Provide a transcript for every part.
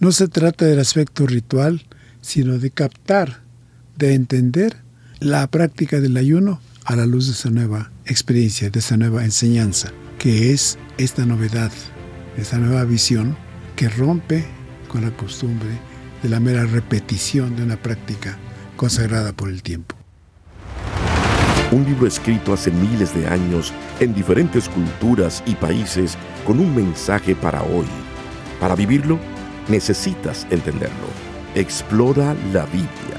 No se trata del aspecto ritual, sino de captar, de entender la práctica del ayuno a la luz de esa nueva experiencia, de esa nueva enseñanza, que es esta novedad, esta nueva visión que rompe con la costumbre de la mera repetición de una práctica consagrada por el tiempo. Un libro escrito hace miles de años en diferentes culturas y países con un mensaje para hoy. Para vivirlo, necesitas entenderlo. Explora la Biblia,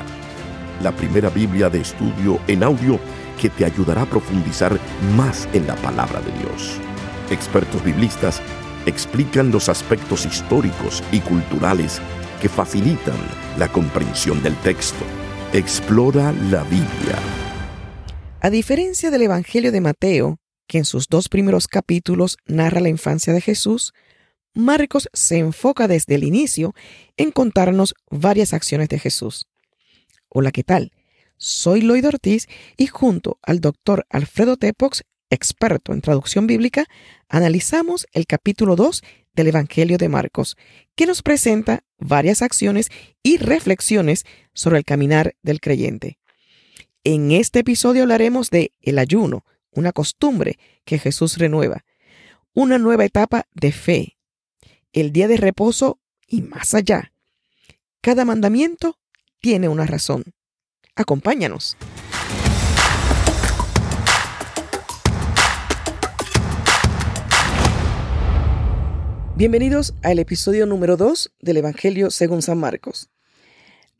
la primera Biblia de estudio en audio que te ayudará a profundizar más en la palabra de Dios. Expertos biblistas explican los aspectos históricos y culturales que facilitan la comprensión del texto. Explora la Biblia. A diferencia del Evangelio de Mateo, que en sus dos primeros capítulos narra la infancia de Jesús, Marcos se enfoca desde el inicio en contarnos varias acciones de Jesús. Hola, ¿qué tal? Soy Lloyd Ortiz y junto al doctor Alfredo Tepox, experto en traducción bíblica, analizamos el capítulo 2 del Evangelio de Marcos, que nos presenta varias acciones y reflexiones sobre el caminar del creyente. En este episodio hablaremos de el ayuno, una costumbre que Jesús renueva, una nueva etapa de fe, el día de reposo y más allá. Cada mandamiento tiene una razón. Acompáñanos. Bienvenidos al episodio número 2 del Evangelio según San Marcos.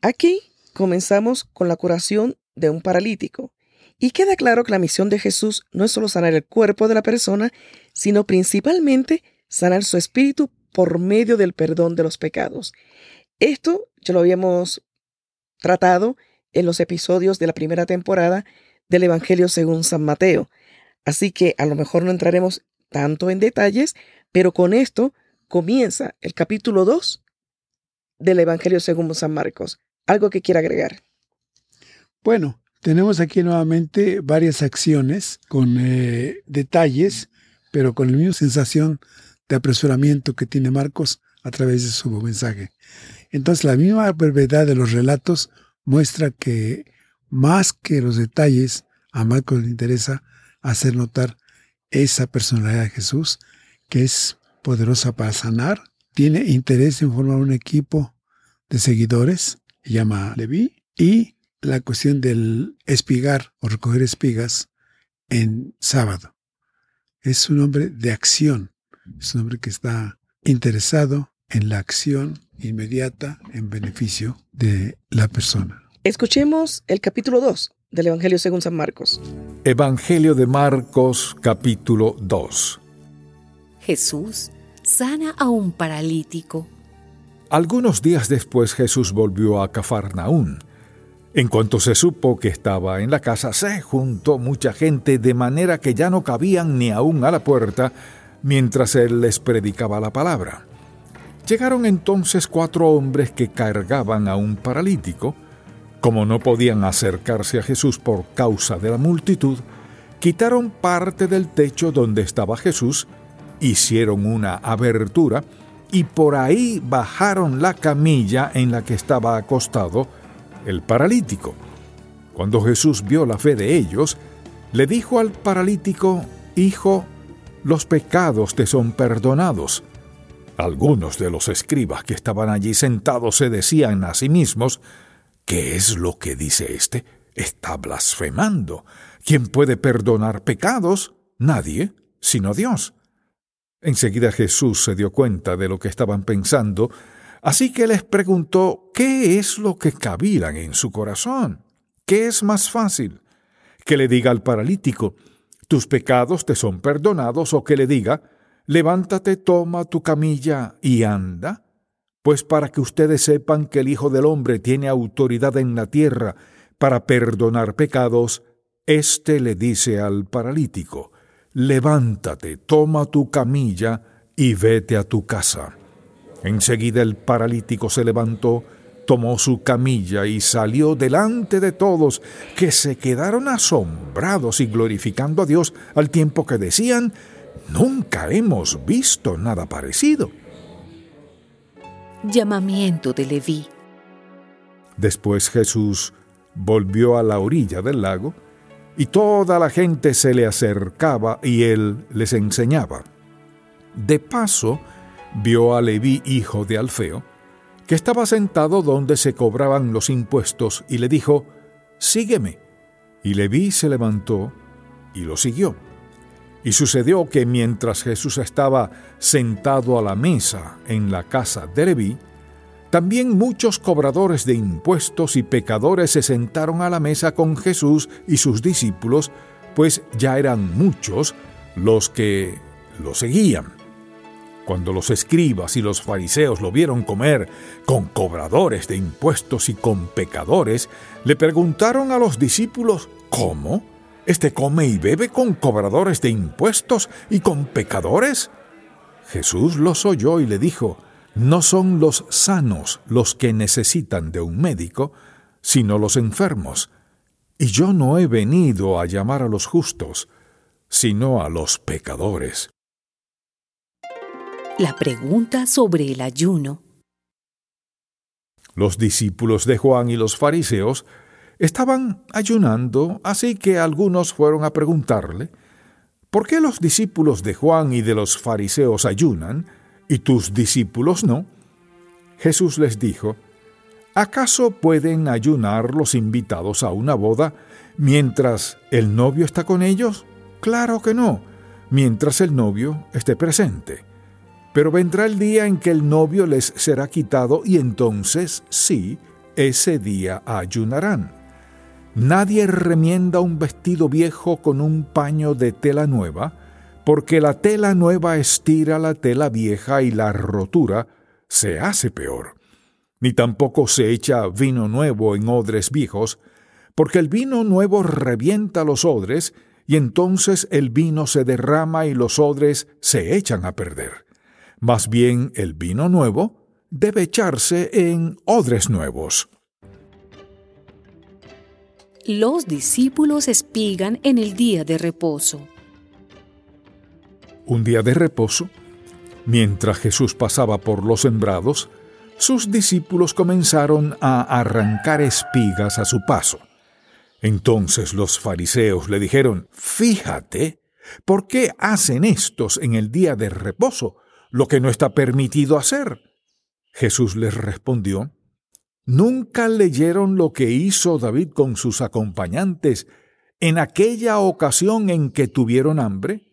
Aquí comenzamos con la curación de un paralítico y queda claro que la misión de Jesús no es solo sanar el cuerpo de la persona, sino principalmente sanar su espíritu por medio del perdón de los pecados. Esto ya lo habíamos tratado en los episodios de la primera temporada del Evangelio según San Mateo. Así que a lo mejor no entraremos tanto en detalles, pero con esto comienza el capítulo 2 del Evangelio según San Marcos. ¿Algo que quiera agregar? Bueno, tenemos aquí nuevamente varias acciones con eh, detalles, pero con la misma sensación de apresuramiento que tiene Marcos a través de su mensaje. Entonces, la misma brevedad de los relatos muestra que más que los detalles, a Marcos le interesa hacer notar esa personalidad de Jesús, que es poderosa para sanar, tiene interés en formar un equipo de seguidores, se llama Leví, y la cuestión del espigar o recoger espigas en sábado. Es un hombre de acción, es un hombre que está interesado en la acción inmediata en beneficio de la persona. Escuchemos el capítulo 2 del Evangelio según San Marcos. Evangelio de Marcos capítulo 2. Jesús sana a un paralítico. Algunos días después Jesús volvió a Cafarnaún en cuanto se supo que estaba en la casa, se juntó mucha gente de manera que ya no cabían ni aún a la puerta mientras él les predicaba la palabra. Llegaron entonces cuatro hombres que cargaban a un paralítico. Como no podían acercarse a Jesús por causa de la multitud, quitaron parte del techo donde estaba Jesús, hicieron una abertura y por ahí bajaron la camilla en la que estaba acostado, el paralítico. Cuando Jesús vio la fe de ellos, le dijo al paralítico, Hijo, los pecados te son perdonados. Algunos de los escribas que estaban allí sentados se decían a sí mismos, ¿qué es lo que dice éste? Está blasfemando. ¿Quién puede perdonar pecados? Nadie, sino Dios. Enseguida Jesús se dio cuenta de lo que estaban pensando Así que les preguntó qué es lo que cavilan en su corazón. ¿Qué es más fácil? ¿Que le diga al paralítico, tus pecados te son perdonados, o que le diga, levántate, toma tu camilla y anda? Pues para que ustedes sepan que el Hijo del Hombre tiene autoridad en la tierra para perdonar pecados, éste le dice al paralítico, levántate, toma tu camilla y vete a tu casa. Enseguida el paralítico se levantó, tomó su camilla y salió delante de todos, que se quedaron asombrados y glorificando a Dios al tiempo que decían, Nunca hemos visto nada parecido. Llamamiento de Leví. Después Jesús volvió a la orilla del lago, y toda la gente se le acercaba y él les enseñaba. De paso, vio a Leví, hijo de Alfeo, que estaba sentado donde se cobraban los impuestos, y le dijo, Sígueme. Y Leví se levantó y lo siguió. Y sucedió que mientras Jesús estaba sentado a la mesa en la casa de Leví, también muchos cobradores de impuestos y pecadores se sentaron a la mesa con Jesús y sus discípulos, pues ya eran muchos los que lo seguían. Cuando los escribas y los fariseos lo vieron comer con cobradores de impuestos y con pecadores, le preguntaron a los discípulos, ¿cómo? ¿Este come y bebe con cobradores de impuestos y con pecadores? Jesús los oyó y le dijo, no son los sanos los que necesitan de un médico, sino los enfermos. Y yo no he venido a llamar a los justos, sino a los pecadores. La pregunta sobre el ayuno. Los discípulos de Juan y los fariseos estaban ayunando, así que algunos fueron a preguntarle, ¿por qué los discípulos de Juan y de los fariseos ayunan? y tus discípulos no? Jesús les dijo, ¿acaso pueden ayunar los invitados a una boda mientras el novio está con ellos? Claro que no, mientras el novio esté presente. Pero vendrá el día en que el novio les será quitado y entonces sí, ese día ayunarán. Nadie remienda un vestido viejo con un paño de tela nueva, porque la tela nueva estira la tela vieja y la rotura se hace peor. Ni tampoco se echa vino nuevo en odres viejos, porque el vino nuevo revienta los odres, y entonces el vino se derrama y los odres se echan a perder. Más bien el vino nuevo debe echarse en odres nuevos. Los discípulos espigan en el día de reposo un día de reposo, mientras Jesús pasaba por los sembrados, sus discípulos comenzaron a arrancar espigas a su paso. Entonces los fariseos le dijeron, Fíjate, ¿por qué hacen estos en el día de reposo lo que no está permitido hacer? Jesús les respondió, ¿Nunca leyeron lo que hizo David con sus acompañantes en aquella ocasión en que tuvieron hambre?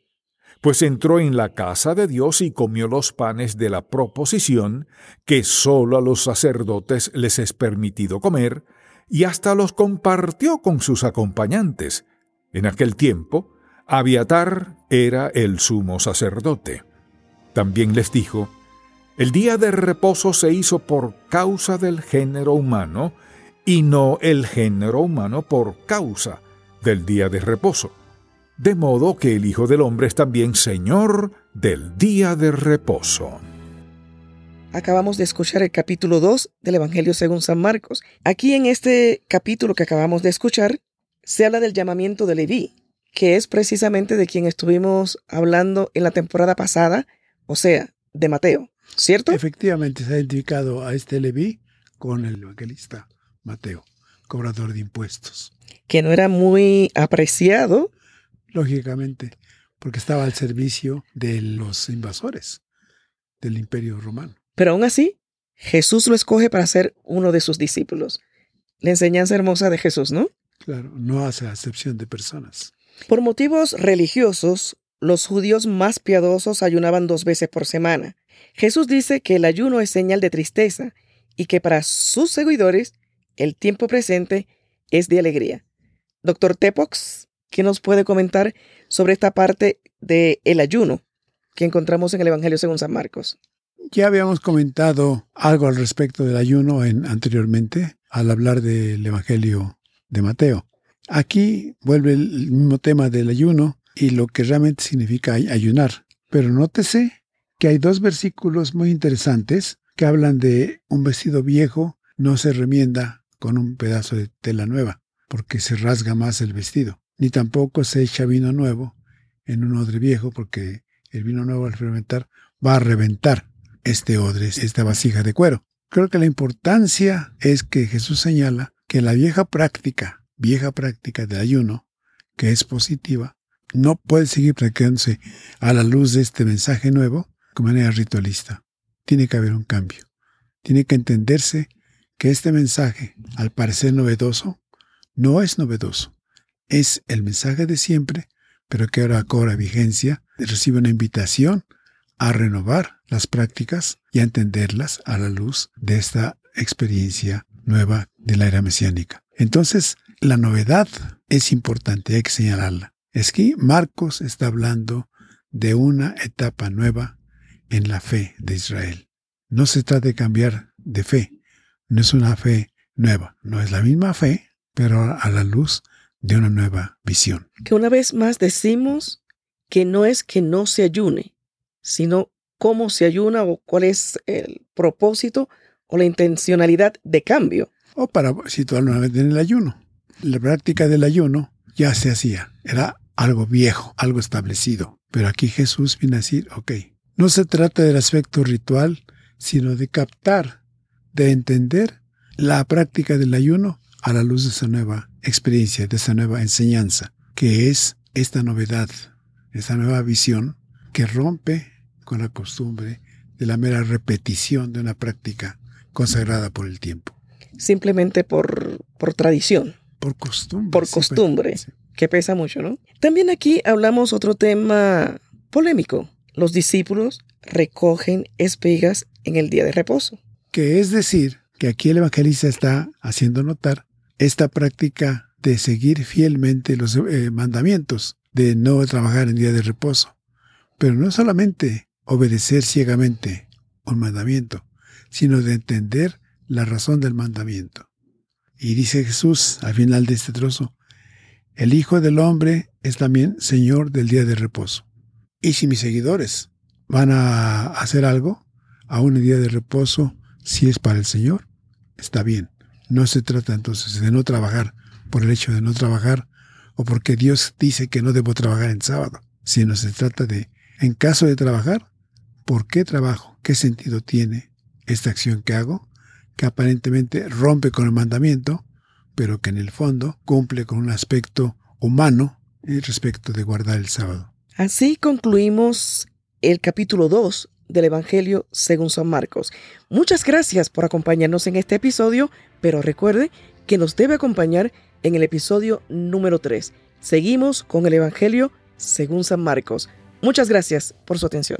pues entró en la casa de Dios y comió los panes de la proposición, que sólo a los sacerdotes les es permitido comer, y hasta los compartió con sus acompañantes. En aquel tiempo, Abiatar era el sumo sacerdote. También les dijo, el día de reposo se hizo por causa del género humano, y no el género humano por causa del día de reposo de modo que el Hijo del Hombre es también Señor del día de reposo. Acabamos de escuchar el capítulo 2 del Evangelio según San Marcos. Aquí en este capítulo que acabamos de escuchar, se habla del llamamiento de Leví, que es precisamente de quien estuvimos hablando en la temporada pasada, o sea, de Mateo, ¿cierto? Efectivamente, se ha identificado a este Leví con el evangelista Mateo, cobrador de impuestos. Que no era muy apreciado lógicamente, porque estaba al servicio de los invasores del imperio romano. Pero aún así, Jesús lo escoge para ser uno de sus discípulos. La enseñanza hermosa de Jesús, ¿no? Claro, no hace acepción de personas. Por motivos religiosos, los judíos más piadosos ayunaban dos veces por semana. Jesús dice que el ayuno es señal de tristeza y que para sus seguidores el tiempo presente es de alegría. Doctor Tepox, ¿Qué nos puede comentar sobre esta parte del el ayuno que encontramos en el Evangelio según San Marcos? Ya habíamos comentado algo al respecto del ayuno en, anteriormente al hablar del Evangelio de Mateo. Aquí vuelve el mismo tema del ayuno y lo que realmente significa ayunar. Pero nótese que hay dos versículos muy interesantes que hablan de un vestido viejo no se remienda con un pedazo de tela nueva, porque se rasga más el vestido ni tampoco se echa vino nuevo en un odre viejo, porque el vino nuevo al fermentar va a reventar. este odre, esta vasija de cuero. Creo que la importancia es que Jesús señala que la vieja práctica, vieja práctica de ayuno, que es positiva, no puede seguir practicándose a la luz de este mensaje nuevo de manera ritualista. Tiene que haber un cambio. Tiene que entenderse que este mensaje, al parecer novedoso, no es novedoso. Es el mensaje de siempre, pero que ahora cobra vigencia, recibe una invitación a renovar las prácticas y a entenderlas a la luz de esta experiencia nueva de la era mesiánica. Entonces, la novedad es importante, hay que señalarla. Es que Marcos está hablando de una etapa nueva en la fe de Israel. No se trata de cambiar de fe, no es una fe nueva, no es la misma fe, pero a la luz de una nueva visión. Que una vez más decimos que no es que no se ayune, sino cómo se ayuna o cuál es el propósito o la intencionalidad de cambio. O para situarlo nuevamente en el ayuno. La práctica del ayuno ya se hacía, era algo viejo, algo establecido. Pero aquí Jesús viene a decir, ok, no se trata del aspecto ritual, sino de captar, de entender la práctica del ayuno a la luz de esa nueva experiencia, de esa nueva enseñanza, que es esta novedad, esta nueva visión que rompe con la costumbre de la mera repetición de una práctica consagrada por el tiempo. Simplemente por, por tradición. Por costumbre. Por costumbre, que pesa mucho, ¿no? También aquí hablamos otro tema polémico. Los discípulos recogen espigas en el día de reposo. Que es decir, que aquí el evangelista está haciendo notar esta práctica de seguir fielmente los eh, mandamientos, de no trabajar en día de reposo. Pero no solamente obedecer ciegamente un mandamiento, sino de entender la razón del mandamiento. Y dice Jesús al final de este trozo, el Hijo del Hombre es también Señor del día de reposo. Y si mis seguidores van a hacer algo, a un día de reposo, si es para el Señor, está bien. No se trata entonces de no trabajar por el hecho de no trabajar o porque Dios dice que no debo trabajar en sábado, sino se trata de, en caso de trabajar, ¿por qué trabajo? ¿Qué sentido tiene esta acción que hago? Que aparentemente rompe con el mandamiento, pero que en el fondo cumple con un aspecto humano respecto de guardar el sábado. Así concluimos el capítulo 2 del Evangelio según San Marcos. Muchas gracias por acompañarnos en este episodio, pero recuerde que nos debe acompañar en el episodio número 3. Seguimos con el Evangelio según San Marcos. Muchas gracias por su atención.